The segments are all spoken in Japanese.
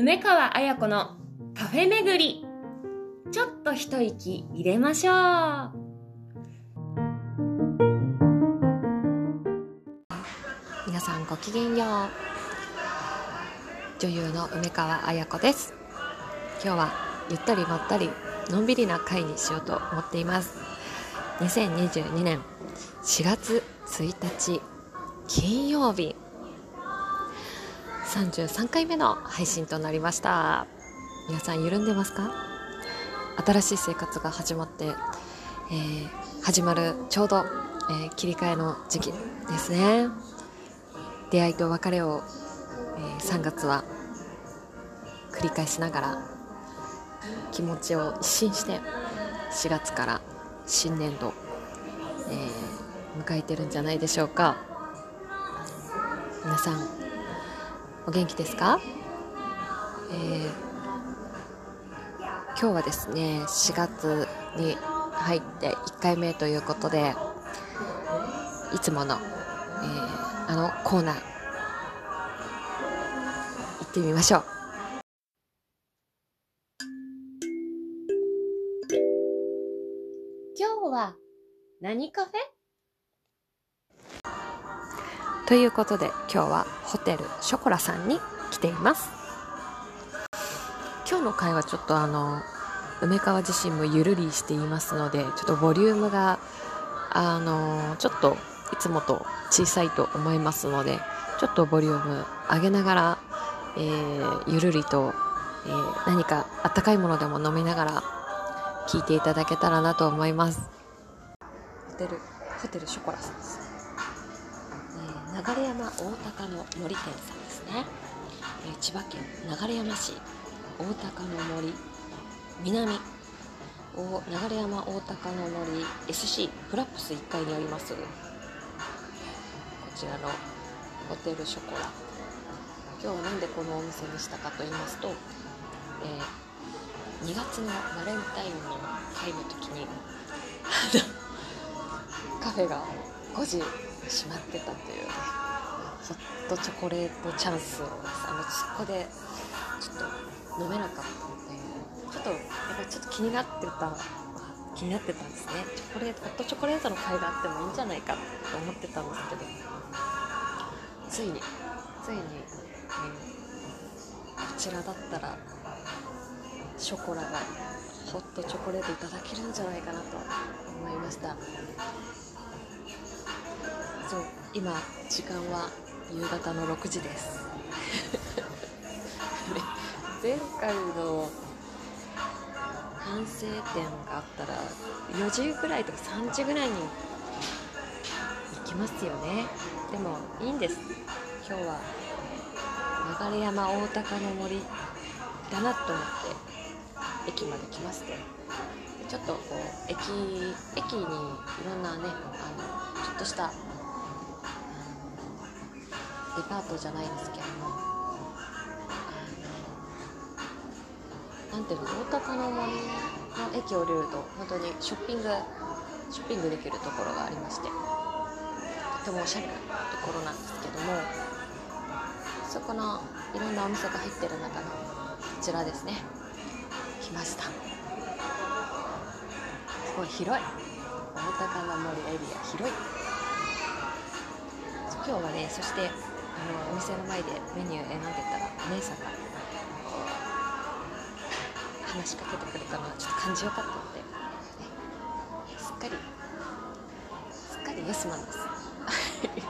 梅川彩子のカフェ巡り。ちょっと一息入れましょう。皆さんごきげんよう。女優の梅川彩子です。今日はゆったりまったりのんびりな回にしようと思っています。2022年4月1日金曜日。33回目の配信となりました。皆さん緩んでますか？新しい生活が始まって、えー、始まるちょうど、えー、切り替えの時期ですね。出会いと別れを、えー、3月は繰り返しながら気持ちを一新して4月から新年度、え、迎えてるんじゃないでしょうか。皆さんお元気ですか、えー、今日はですね4月に入って1回目ということでいつもの、えー、あのコーナー行ってみましょう。今日は何カフェ？ということで今日はホテルショコラさんに来ています。今日の回はちょっとあの梅川自身もゆるりしていますのでちょっとボリュームがあのちょっといつもと小さいと思いますのでちょっとボリューム上げながら、えー、ゆるりと、えー、何かあったかいものでも飲みながら聞いていただけたらなと思います。ホテルホテルショコラさんです。流山大高の森店さんですね、え千葉県流山市大高の森南。を流山大高の森 SC フラップス1階にあります。こちらのホテルショコラ。今日は何でこのお店にしたかと言いますと、えー、2月のバレンタインの会の時にカフェが5時しまってたという。ねホットチョコレートチャンスをあのそこでちょっと飲めなかったので。ちょっとやっぱりちょっと気になってた。気になってたんですね。チョコレートホットチョコレートの会があってもいいんじゃないかと思ってたんですけど。ついについに、こちらだったらショコラがホットチョコレートいただけるんじゃないかなと思いました。今時間は夕方の6時です。前回の反省点があったら4時ぐらいとか3時ぐらいに行きますよね。でもいいんです。今日は流山大高の森だなと思って駅まで来まして。ちょっとこう駅駅にいろんなねあのちょっとしたデパートじゃないですけどもなんていうの大高の森の駅を降りると本当にショッピングショッピングできるところがありましてとてもおしゃれなところなんですけどもそこのいろんなお店が入ってる中のこちらですね。来ました。すごい広い。大高の森エリア広い。今日はねそしてあのお店の前でメニュー選んでたらお姉さんが話しかけてくれたのはちょっと感じよかったので、すっかりすっかりイエスマンです。すっかり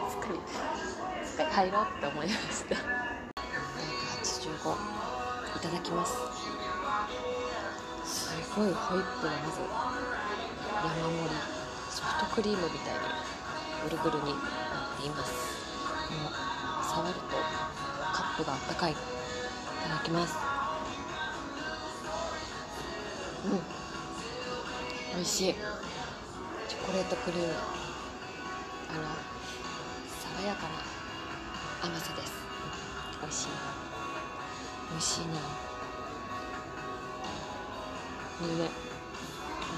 すっかり入ろうって思いました。785いただきます。すごいホイップがまず山盛りソフトクリームみたいにぐるぐるになっています。触るとカップがあったかい。いただきます。うん。美味しい。チョコレートクリーム。あの爽やかな甘さです。美味しい。美味しいな。これね。あ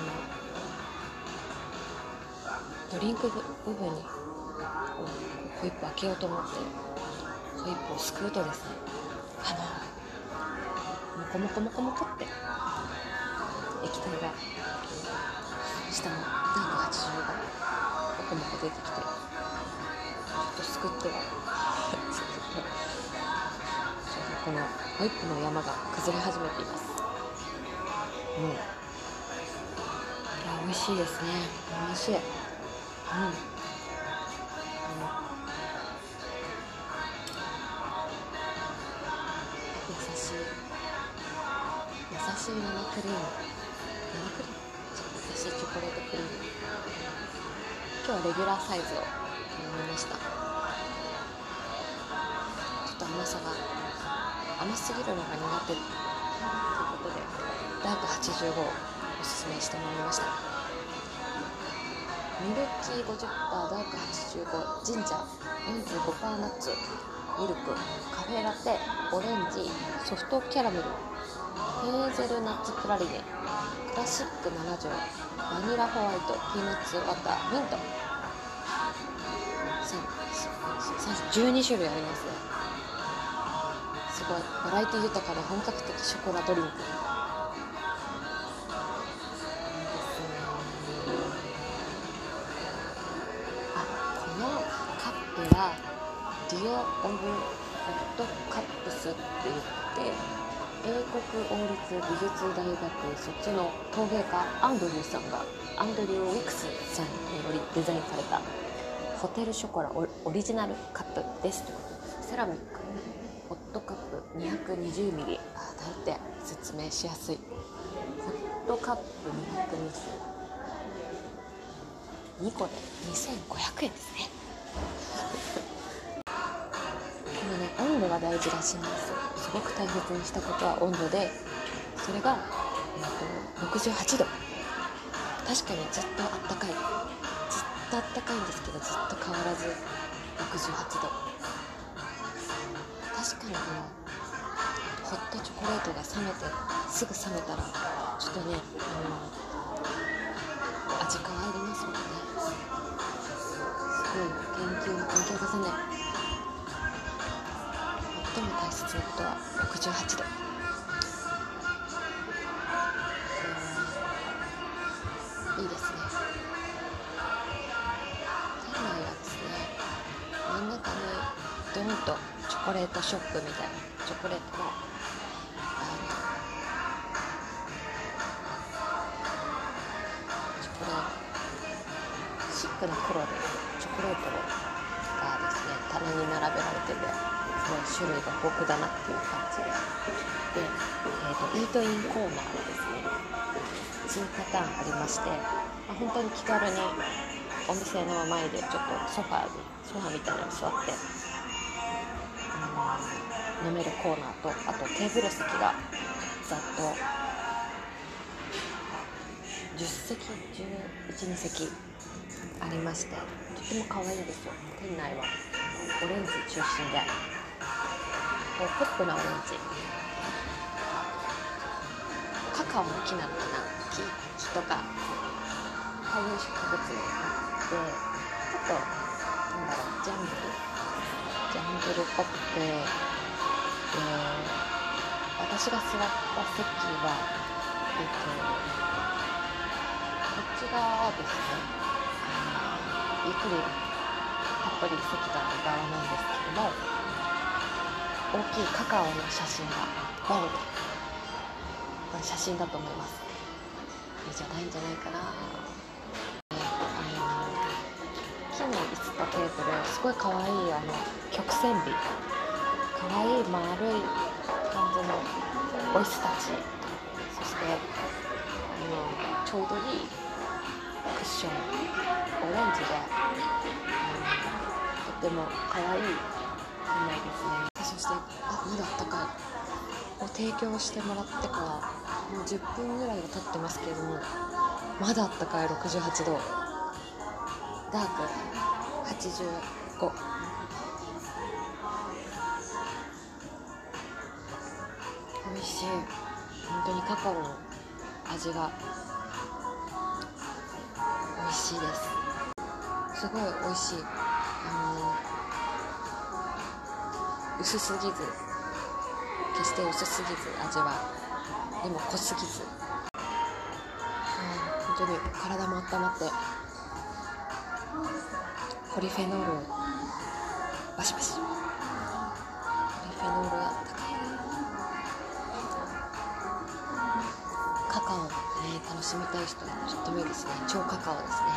のドリンク部分にホイップ開けようと思ってホイップをすくうとですねあのモコモコモコモコって。液体が下のダーク80がモコモコ出てきて。ちょっとすくってはこのホイップの山が崩れ始めています。うん。いや美味しいですね。美味しい。うん。クリーム。生クリーム。優しいチョコレートクリーム。今日はレギュラーサイズを頼みました。ちょっと甘さが甘すぎるのが苦手ということでダーク85をおすすめしてもらいました。ミルキー50%ダーク85ジンジャー45%ナッツミルクカフェラテオレンジソフトキャラメル。ヘーゼルナッツプラリネ。クラシック7条。バニラホワイト。ピーナッツバター。ミント。12種類ありますね。すごい。バラエティ豊かな本格的。ショコラドリンク。あこのカップはデュオ・オブ・ホットカップスって言って英国王立美術大学卒の陶芸家アンドリューさんがアンドリュー・ウィクスさんによりデザインされたホテルショコラオリジナルカップですということでセラミックホットカップ 220ml あ大体説明しやす。いホットカップ220 2個で2500円ですねこのね温度が大事らしいんですすごく大切にしたことは温度でそれが、えー、と68度。確かにずっとあったかい。ずっとあったかいんですけどずっと変わらず68度。確かにこのホットチョコレートが冷めてすぐ冷めたらちょっとねあの味変わりますもんね。すごい研究の研究重ね最も大切なことは68度。いいですね。店内はですね。真ん中にドンとチョコレートショップみたいなチョコレートのチョコレートシックな黒でチョコレートがですね棚に並べられてて。すごい種類が豊富だなっていう感じでで、えーと、イートインコーナーがですね。2パターンありまして、まあ、本当に気軽にお店の前でちょっとソファーにソファーみたいなのに座って、うん、飲めるコーナーとあとテーブル席がざっと10席112席ありましてとても可愛いんですよ。店内はオレンジ中心で。ポップなオレンジ。カカオの木なのかな木木とか観葉植物でちょっとなんだろうジャングルジャングルっぽくてで私が座った席はえっとこっち側はですね。ゆっくりたっぷり席がある側なんですけども大きいカカオの写真がボンこれ写真だと思います。いいじゃないんじゃないかなあの木の椅子とテーブルすごい可愛いあの曲線美可愛いい丸い感じのお椅子たちそしてあのちょうどいいクッション。オレンジで、うん、とても可愛い。店内ですね。してあまだあったかいを提供してもらってからもう10分ぐらいが経ってますけれどもまだあったかい68度。ダーク85美味しい。本当にカカオの味が美味しいです。すごい美味しい。薄すぎず。決して薄すぎず味は。でも濃すぎず、うん、本当に体も温まって。ポリフェノールバシバシ。ポリフェノールは高い。カカオね楽しみたい人はとってもいいですね。超カカオですね。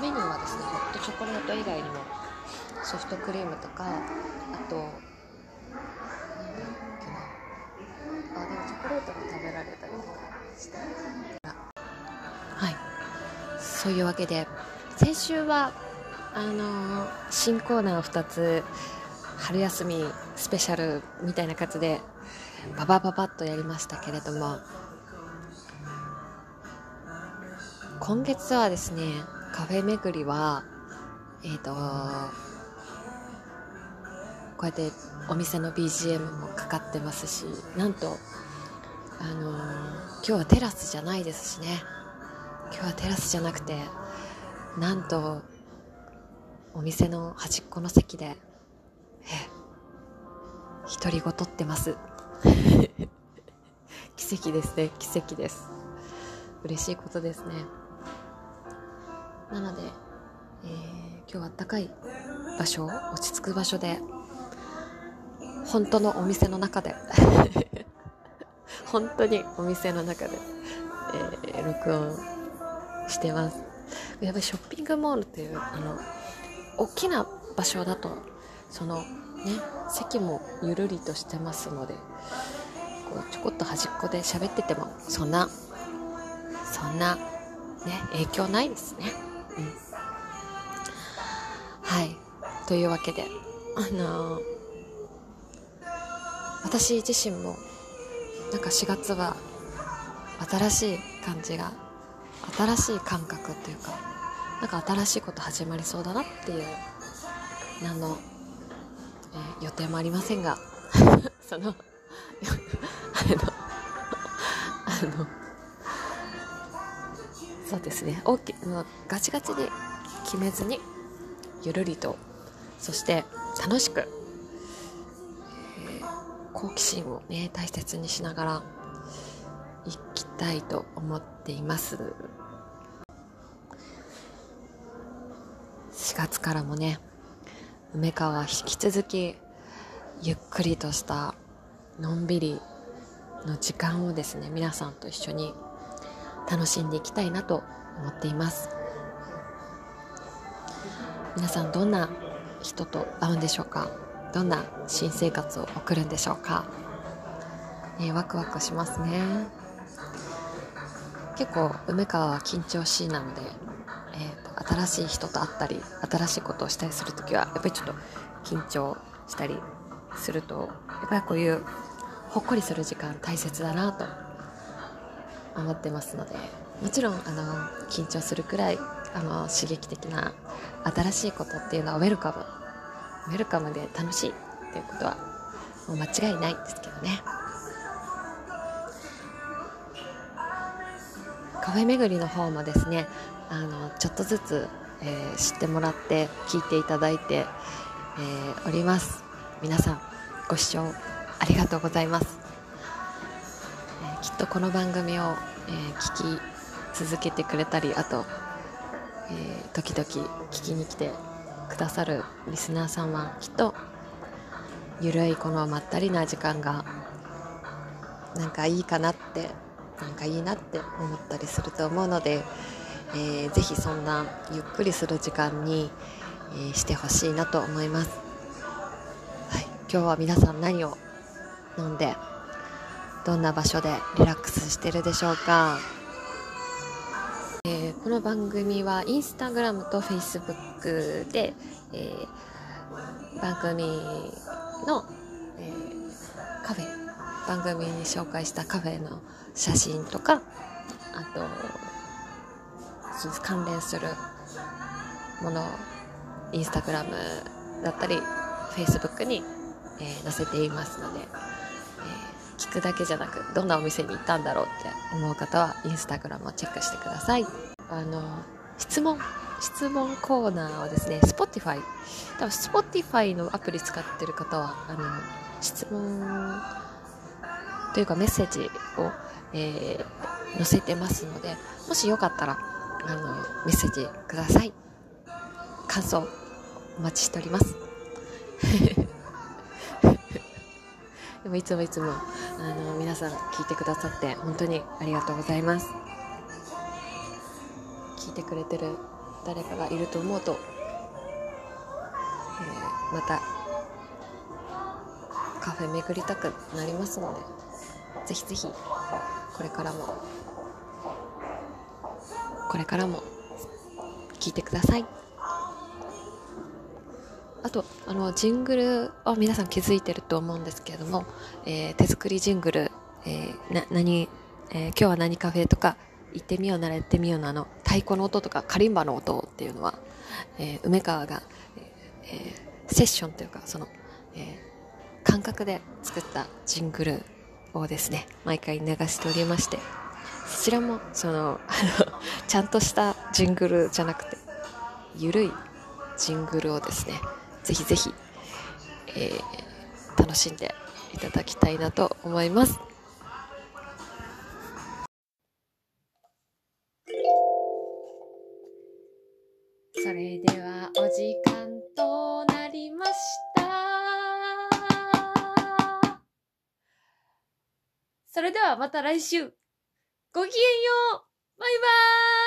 メニューはですねホットチョコレート以外にもソフトクリームとかあとなんだっけな。あでもチョコレートが食べられたりとかしてはい。そういうわけで先週はあの新コーナーを2つ春休みスペシャルみたいな感じでババババッとやりましたけれども今月はですねカフェ巡りはえっ、とこうやってお店の BGM もかかってますしなんとあのー今日はテラスじゃないですしね。今日はテラスじゃなくてなんとお店の端っこの席でえ独り言ってます。奇跡ですね。奇跡です。嬉しいことですね。なので、えー今日はあったかい場所落ち着く場所で本当のお店の中で。本当にお店の中で、えー録音してます。やっぱりショッピングモールっていうあの大きな場所だとそのね席もゆるりとしてますのでこうちょこっと端っこで喋っててもそんなそんなね影響ないですね。うん。はい。というわけであのー私自身もなんか4月は新しい感じが新しい感覚っていうかなんか新しいこと始まりそうだなっていう何の、えー予定もありませんが そのあのあのそうですね。大きもうガチガチに決めずにゆるりとそして楽しく、好奇心をね大切にしながら行きたいと思っています。4月からもね梅川引き続きゆっくりとしたのんびりの時間をですね皆さんと一緒に楽しんでいきたいなと思っています。皆さんどんな人と会うんでしょうか？どんな新生活を送るんでしょうか、ね、ワクワクしますね。結構梅川は緊張しいなので、えー新しい人と会ったり新しいことをしたりするときはやっぱりちょっと緊張したりするとやっぱりこういうほっこりする時間大切だなと思ってますのでもちろんあの緊張するくらいあの刺激的な新しいことっていうのはウェルカムウェルカムで楽しいっていうことはもう間違いないですけどね。カフェ巡りの方もですねあのちょっとずつ、えー知ってもらって聞いていただいて、えーおります。皆さんご視聴ありがとうございます、えーきっとこの番組を、えー聞き続けてくれたりあと、えー時々聞きに来てくださるリスナーさんはきっとゆるいこのまったりな時間がなんかいいかなってなんかいいなって思ったりすると思うので、えーぜひそんなゆっくりする時間に、えーしてほしいなと思います、はい、今日は皆さん何を飲んでどんな場所でリラックスしてるでしょうか、えーこの番組はインスタグラムとフェイスブックで、えー番組の、えーカフェ番組に紹介したカフェの写真とかあと関連するものをインスタグラムだったりフェイスブックに、え載せていますので、え聞くだけじゃなくどんなお店に行ったんだろうって思う方はインスタグラムをチェックしてください。あの質問。質問コーナーをですね Spotify 多分 Spotify のアプリ使ってる方はあの質問というかメッセージを、えー、載せてますのでもしよかったらあのメッセージください。感想お待ちしております。でもいつもいつもあの皆さん聞いてくださって本当にありがとうございます。聞いてくれてる誰かがいると思うと、えー、またカフェ巡りたくなりますのでぜひぜひこれからもこれからも聞いてください。あとあのジングルは皆さん気づいてると思うんですけれども、えー、手作りジングル、えー、な何、えー、今日は何カフェとか行ってみようなら行ってみようなの太鼓の音とかカリンバの音っていうのは、え梅川が、えセッションというかその、え感覚で作ったジングルをですね毎回流しておりましてそちらもそのあのちゃんとしたジングルじゃなくてゆるいジングルをですねぜひぜひ、えー、楽しんでいただきたいなと思います。それではお時間となりました。それではまた来週。ごきげんようバイバーイ